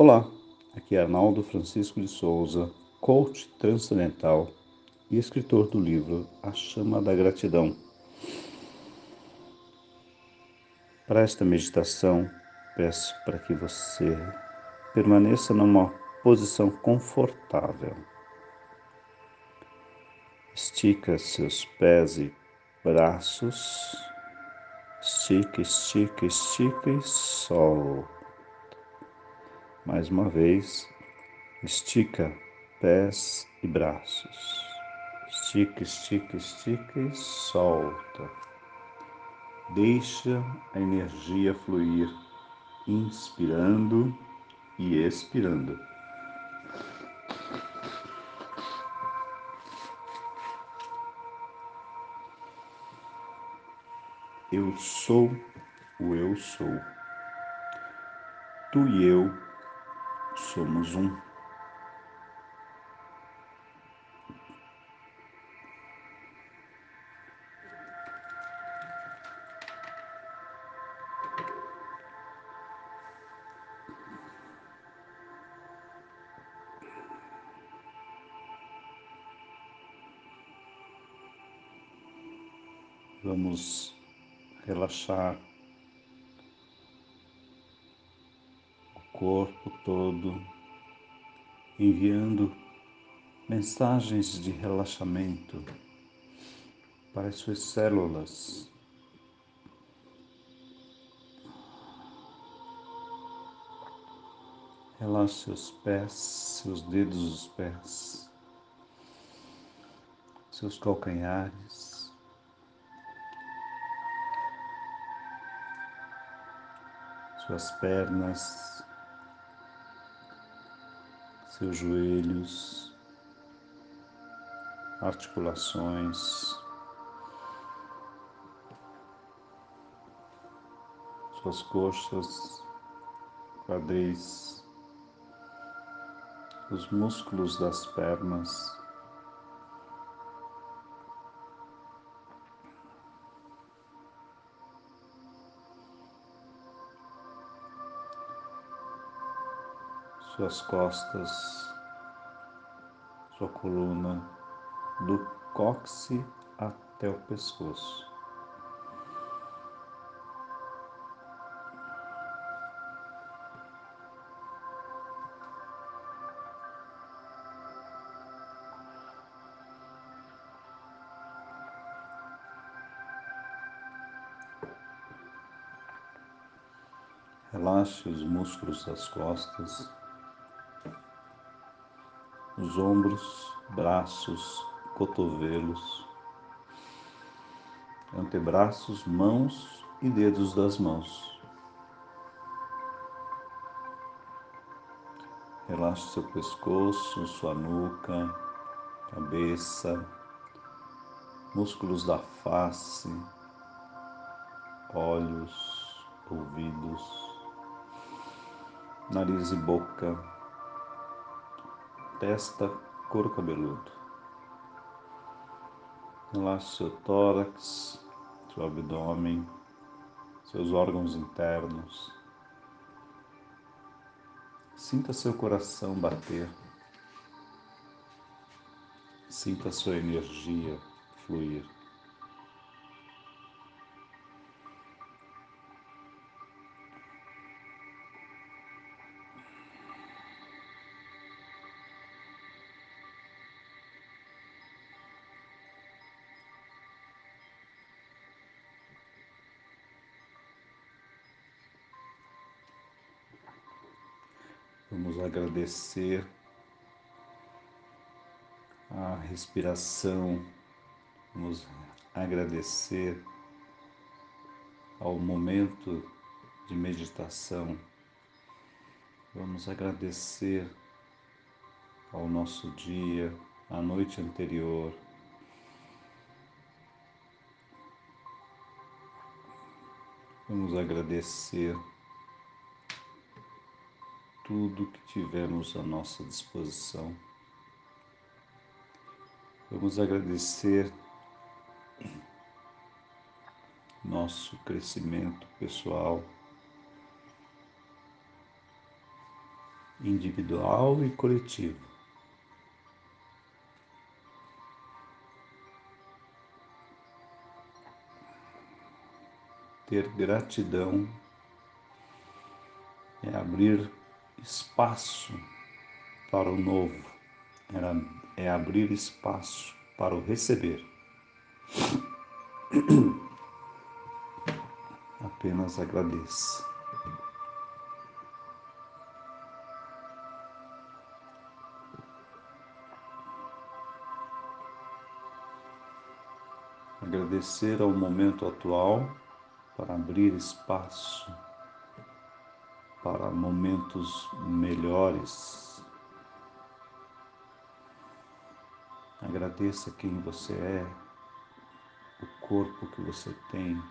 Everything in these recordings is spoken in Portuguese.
Olá, aqui é Arnaldo Francisco de Souza, coach transcendental e escritor do livro A Chama da Gratidão. Para esta meditação, peço para que você permaneça numa posição confortável. Estica seus pés e braços. Estica, estica, estica e solta. Mais uma vez, estica pés e braços. Estica, estica, estica e solta. Deixa a energia fluir, inspirando e expirando. Eu sou o eu sou. Tu e eu somos um. Vamos relaxar corpo todo, enviando mensagens de relaxamento para as suas células. Relaxe seus pés, seus dedos dos pés, seus calcanhares. suas pernas, seus joelhos, articulações, suas coxas, quadris, os músculos das pernas. Suas costas, sua coluna, do cóccix até o pescoço. Relaxe os músculos das costas os ombros, braços, cotovelos, antebraços, mãos e dedos das mãos. Relaxe seu pescoço, sua nuca, cabeça, músculos da face, olhos, ouvidos, nariz e boca testa, couro cabeludo. Relaxe seu tórax, seu abdômen, seus órgãos internos. Sinta seu coração bater. Sinta sua energia fluir. Agradecer a respiração, vamos agradecer ao momento de meditação, vamos agradecer ao nosso dia, à noite anterior. Vamos agradecer tudo que tivermos à nossa disposição. Vamos agradecer nosso crescimento pessoal. individual e coletivo. Ter gratidão é abrir espaço para o novo, é abrir espaço para o receber. Apenas agradeça. Agradecer ao momento atual para abrir espaço para momentos melhores. Agradeça quem você é, o corpo que você tem,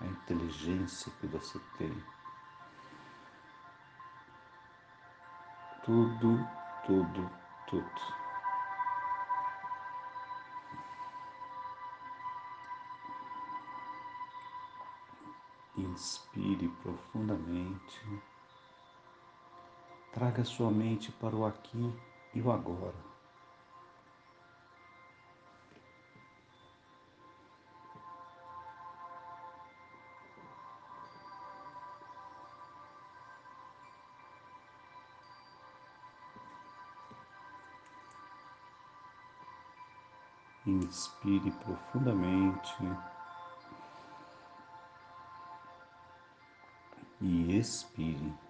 a inteligência que você tem. Tudo, tudo, tudo. Inspire profundamente. Traga sua mente para o aqui e o agora. Inspire profundamente. e expire.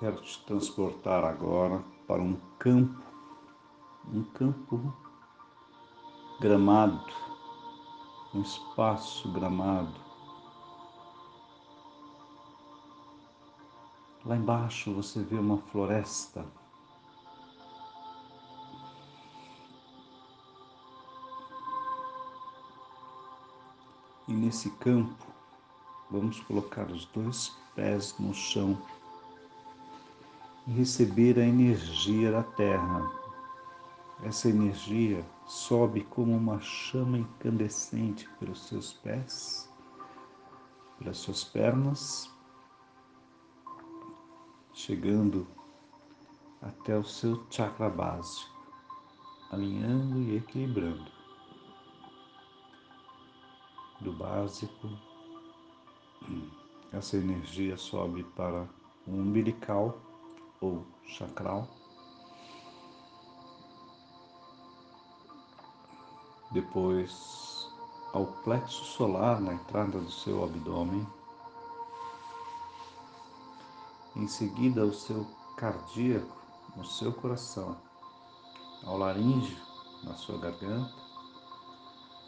Quero te transportar agora para um campo, um campo gramado, um espaço gramado. Lá embaixo você vê uma floresta. E nesse campo, vamos colocar os dois pés no chão e receber a energia da Terra. Essa energia sobe como uma chama incandescente pelos seus pés, pelas suas pernas, chegando até o seu chakra básico, alinhando e equilibrando. Do básico, essa energia sobe para o umbilical ou chakral. Depois ao plexo solar na entrada do seu abdômen. Em seguida ao seu cardíaco no seu coração, ao laríngeo na sua garganta,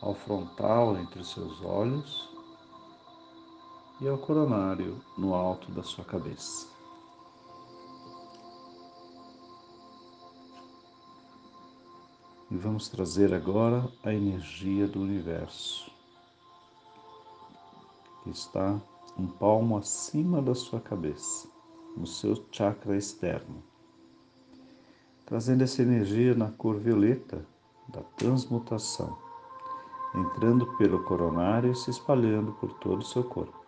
ao frontal entre os seus olhos e ao coronário no alto da sua cabeça. E vamos trazer agora a energia do universo, que está um palmo acima da sua cabeça, no seu chakra externo. Trazendo essa energia na cor violeta da transmutação, entrando pelo coronário e se espalhando por todo o seu corpo.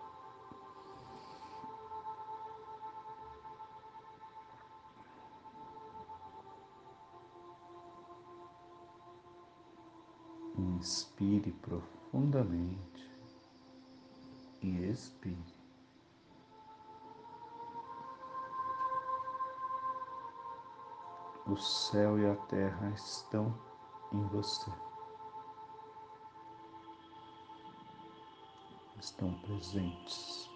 Inspire profundamente e expire. O céu e a terra estão em você. Estão presentes.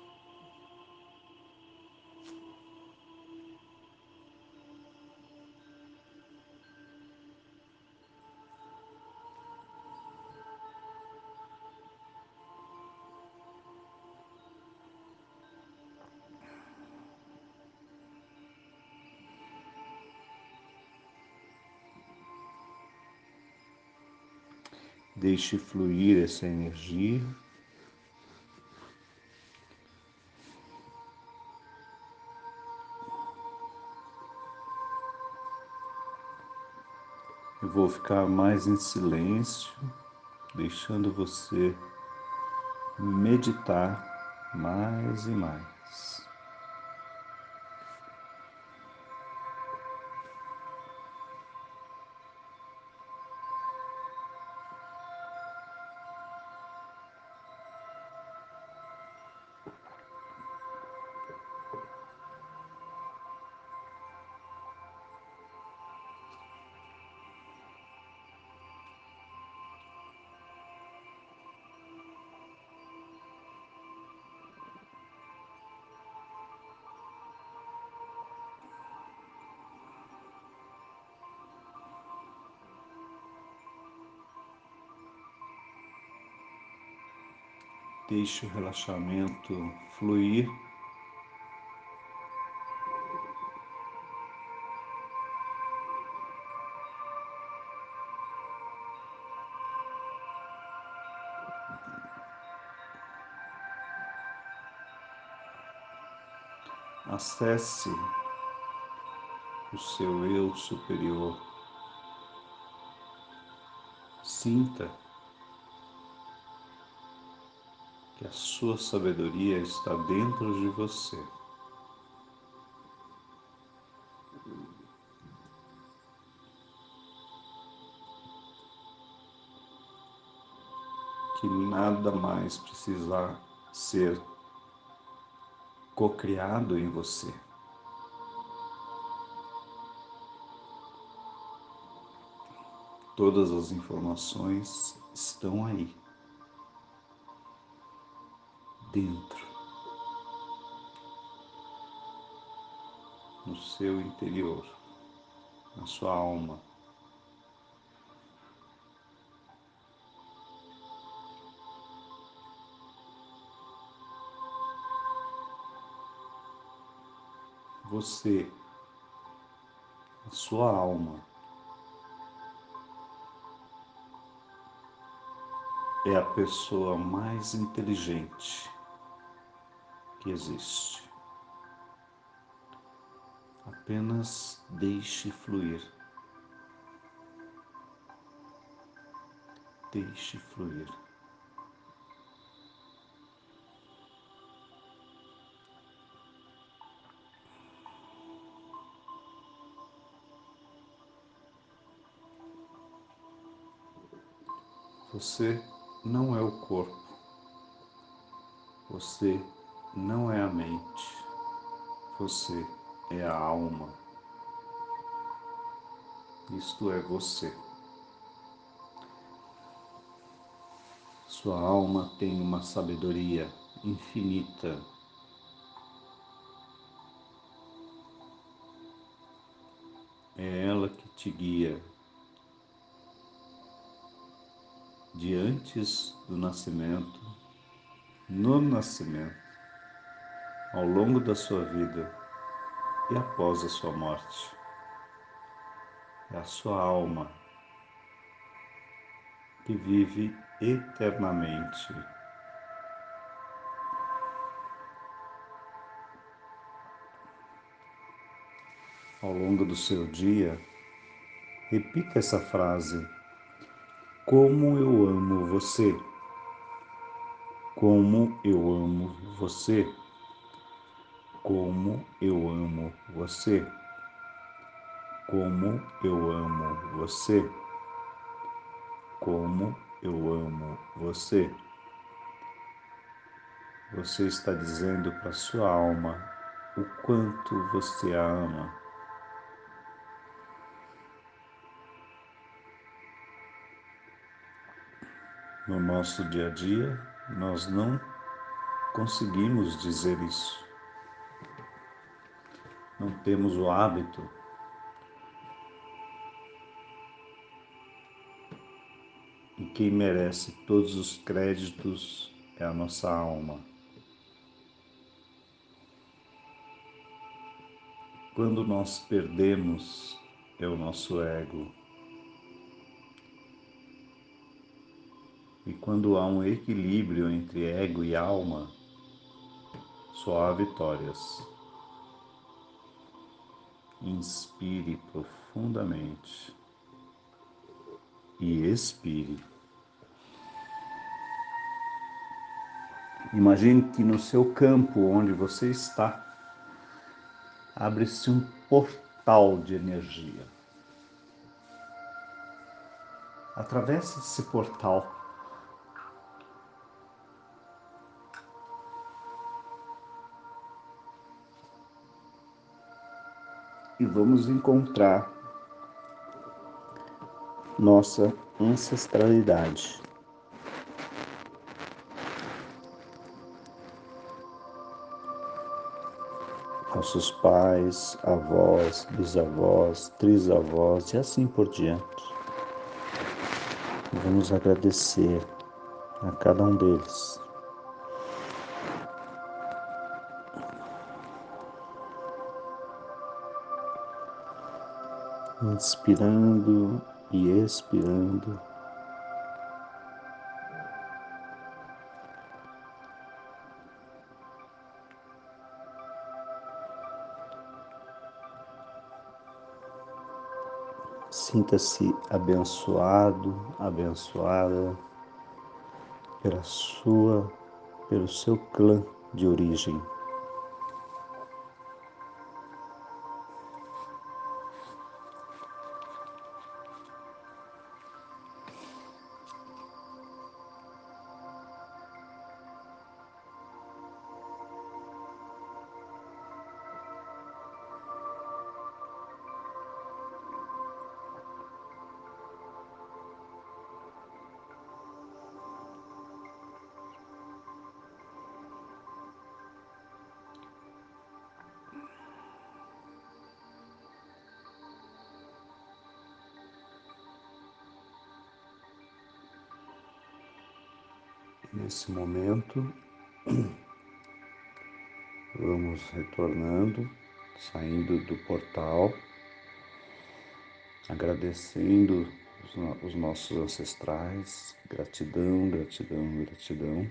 Deixe fluir essa energia. Eu vou ficar mais em silêncio, deixando você meditar mais e mais. Deixe o relaxamento fluir. Acesse o seu eu superior. Sinta que a sua sabedoria está dentro de você. Que nada mais precisa ser cocriado em você. Todas as informações estão aí. Dentro, no seu interior, na sua alma. Você, a sua alma, é a pessoa mais inteligente que existe. Apenas deixe fluir. Deixe fluir. Você não é o corpo. Você não é a mente, você é a alma. Isto é você. Sua alma tem uma sabedoria infinita. É ela que te guia de antes do nascimento, no nascimento ao longo da sua vida e após a sua morte. É a sua alma que vive eternamente. Ao longo do seu dia, repita essa frase: Como eu amo você. Como eu amo você como eu amo você, como eu amo você, como eu amo você. Você está dizendo para sua alma o quanto você a ama. No nosso dia a dia, nós não conseguimos dizer isso. Não temos o hábito e quem merece todos os créditos é a nossa alma. Quando nós perdemos, é o nosso ego. E quando há um equilíbrio entre ego e alma, só há vitórias. Inspire profundamente e expire. Imagine que no seu campo onde você está, abre-se um portal de energia. Atravesse esse portal. E vamos encontrar nossa ancestralidade. Nossos pais, avós, bisavós, trisavós e assim por diante. Vamos agradecer a cada um deles. Inspirando e expirando. Sinta-se abençoado, abençoada pela sua, pelo seu clã de origem. Nesse momento, vamos retornando, saindo do portal, agradecendo os, os nossos ancestrais, gratidão, gratidão, gratidão,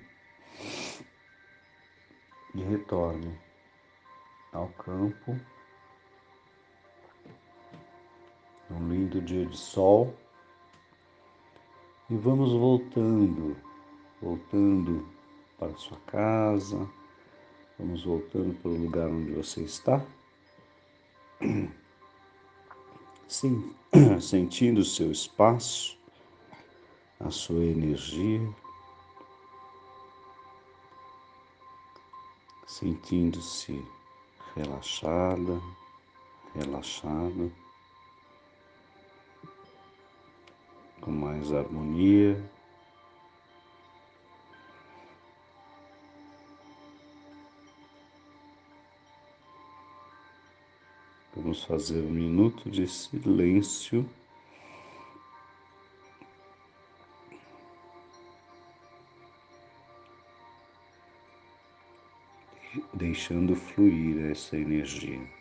e retorne ao campo, num lindo dia de sol, e vamos voltando voltando para sua casa, vamos voltando para o lugar onde você está. Sim, sentindo o seu espaço, a sua energia, sentindo-se relaxada, relaxado, com mais harmonia. Vamos fazer um minuto de silêncio. Deixando fluir essa energia.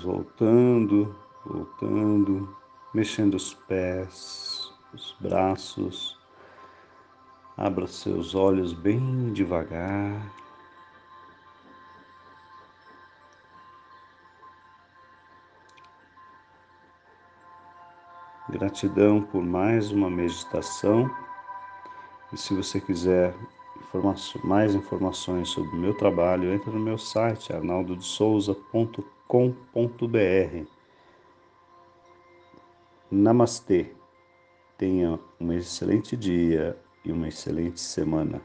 Vamos voltando, voltando, mexendo os pés, os braços. Abra seus olhos bem devagar. Gratidão por mais uma meditação. E se você quiser mais informações sobre o meu trabalho, entre no meu site arnaldodesouza.com.br. Namastê. Tenha um excelente dia e uma excelente semana.